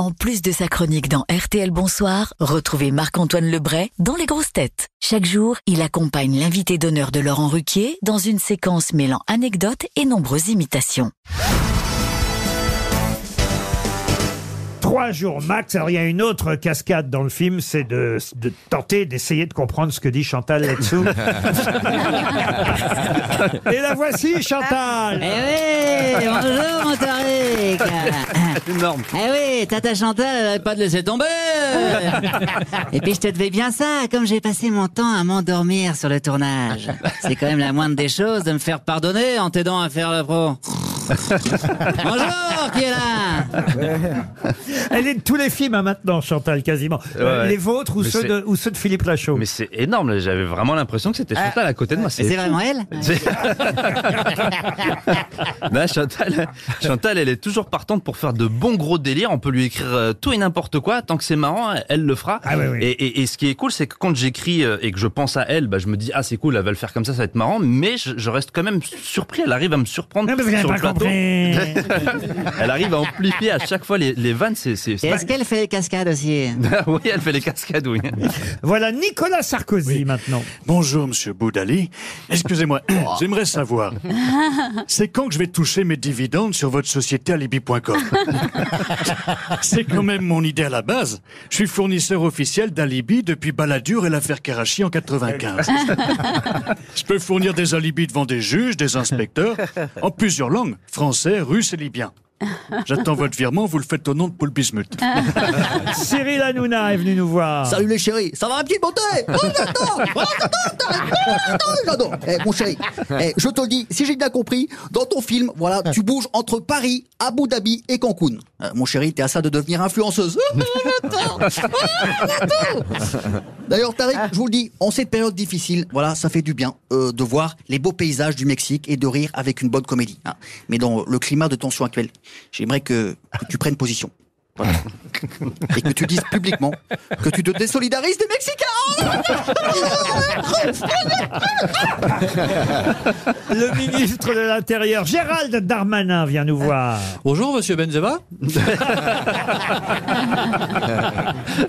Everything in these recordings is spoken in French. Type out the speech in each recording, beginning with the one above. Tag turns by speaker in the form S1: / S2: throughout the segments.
S1: En plus de sa chronique dans RTL Bonsoir, retrouvez Marc-Antoine Lebray dans Les Grosses Têtes. Chaque jour, il accompagne l'invité d'honneur de Laurent Ruquier dans une séquence mêlant anecdotes et nombreuses imitations.
S2: Trois jours max. Alors, il y a une autre cascade dans le film, c'est de, de tenter d'essayer de comprendre ce que dit Chantal là-dessous. Et la voici, Chantal
S3: Eh oui, bonjour mon
S4: Énorme.
S3: Eh oui, Tata Chantal, elle pas de laisser tomber Et puis je te devais bien ça, comme j'ai passé mon temps à m'endormir sur le tournage. C'est quand même la moindre des choses de me faire pardonner en t'aidant à faire le pro. Bonjour, qui est là?
S2: Elle est de tous les films hein, maintenant, Chantal, quasiment. Euh,
S4: Ouais.
S2: les vôtres ou
S4: Mais
S2: ceux,
S4: c'est-
S2: de, ou ceux de Philippe Lachaud
S4: Mais c'est énorme, j'avais vraiment l'impression que c'était Chantal à côté de moi.
S3: C'est vraiment elle
S4: C'est- Non, Chantal, Chantal, elle est toujours partante pour faire de bons gros délires. On peut lui écrire euh, tout et n'importe quoi. Tant que c'est marrant, elle le fera.
S2: Ah oui, oui.
S4: Et, et- et ce qui est cool, c'est que quand j'écris euh, et que je pense à elle, bah, je me dis, ah, c'est cool, elle va le faire comme ça, ça va être marrant. Mais je, je reste quand même surpris. Elle arrive à me surprendre
S2: Non, mais vous n'avez
S4: sur
S2: pas
S4: le plateau.
S2: compris.
S4: Elle arrive à amplifier à chaque fois les, les vannes. C'est,
S3: est-ce qu'elle fait les cascades aussi
S4: oui, elle fait les cascades, oui.
S2: Voilà Nicolas Sarkozy maintenant.
S5: Bonjour, monsieur Boudali. Excusez-moi, j'aimerais savoir, c'est quand que je vais toucher mes dividendes sur votre société alibi.com C'est quand même mon idée à la base. Je suis fournisseur officiel d'alibi depuis Balladur et l'affaire Karachi en 95. Je peux fournir des alibis devant des juges, des inspecteurs, en plusieurs langues, français, russe et libyen. J'attends votre virement, vous le faites au nom de Paul Bismuth.
S2: Cyril Hanouna est venu nous voir.
S6: Salut les chéris, ça va ma petite beauté? Oh j'adore Oh j'adore j'adore, J'adore Eh, Mon chéri, eh, je te le dis, si j'ai bien compris, dans ton film, voilà, tu bouges entre Paris, Abu Dhabi et Cancun. Euh, mon chéri, t'es à ça de devenir influenceuse. J'adore. Oh, j'adore. D'ailleurs, Tariq, je vous le dis, en cette période difficile, voilà, ça fait du bien euh, de voir les beaux paysages du Mexique et de rire avec une bonne comédie. hein. Mais dans le climat de tension actuel, j'aimerais que, que tu prennes position. Voilà. Et que tu dises publiquement que tu te désolidarises des Mexicains.
S2: Le ministre de l'Intérieur, Gérald Darmanin, vient nous voir.
S7: Bonjour, monsieur Benzema.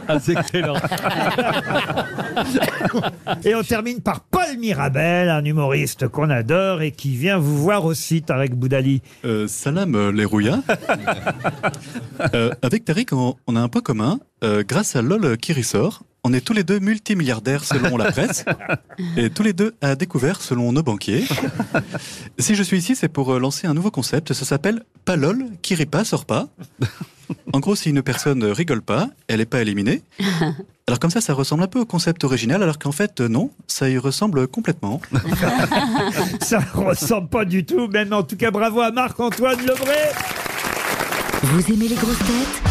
S2: Ah, c'est excellent. Et on termine par Paul Mirabel, un humoriste qu'on adore et qui vient vous voir aussi, Tarek Boudali.
S5: Euh, salam euh, les rouillards. Euh, avec Tariq, on, on a un point commun. Euh, grâce à LOL qui ressort, on est tous les deux multimilliardaires selon la presse et tous les deux à découvert selon nos banquiers. Si je suis ici, c'est pour euh, lancer un nouveau concept. Ça s'appelle pas LOL qui rit pas, sort pas. En gros, si une personne rigole pas, elle n'est pas éliminée. Alors comme ça, ça ressemble un peu au concept original, alors qu'en fait, euh, non, ça y ressemble complètement.
S2: Ça ressemble pas du tout, même en tout cas bravo à Marc-Antoine Lebray.
S1: Vous aimez les grosses têtes?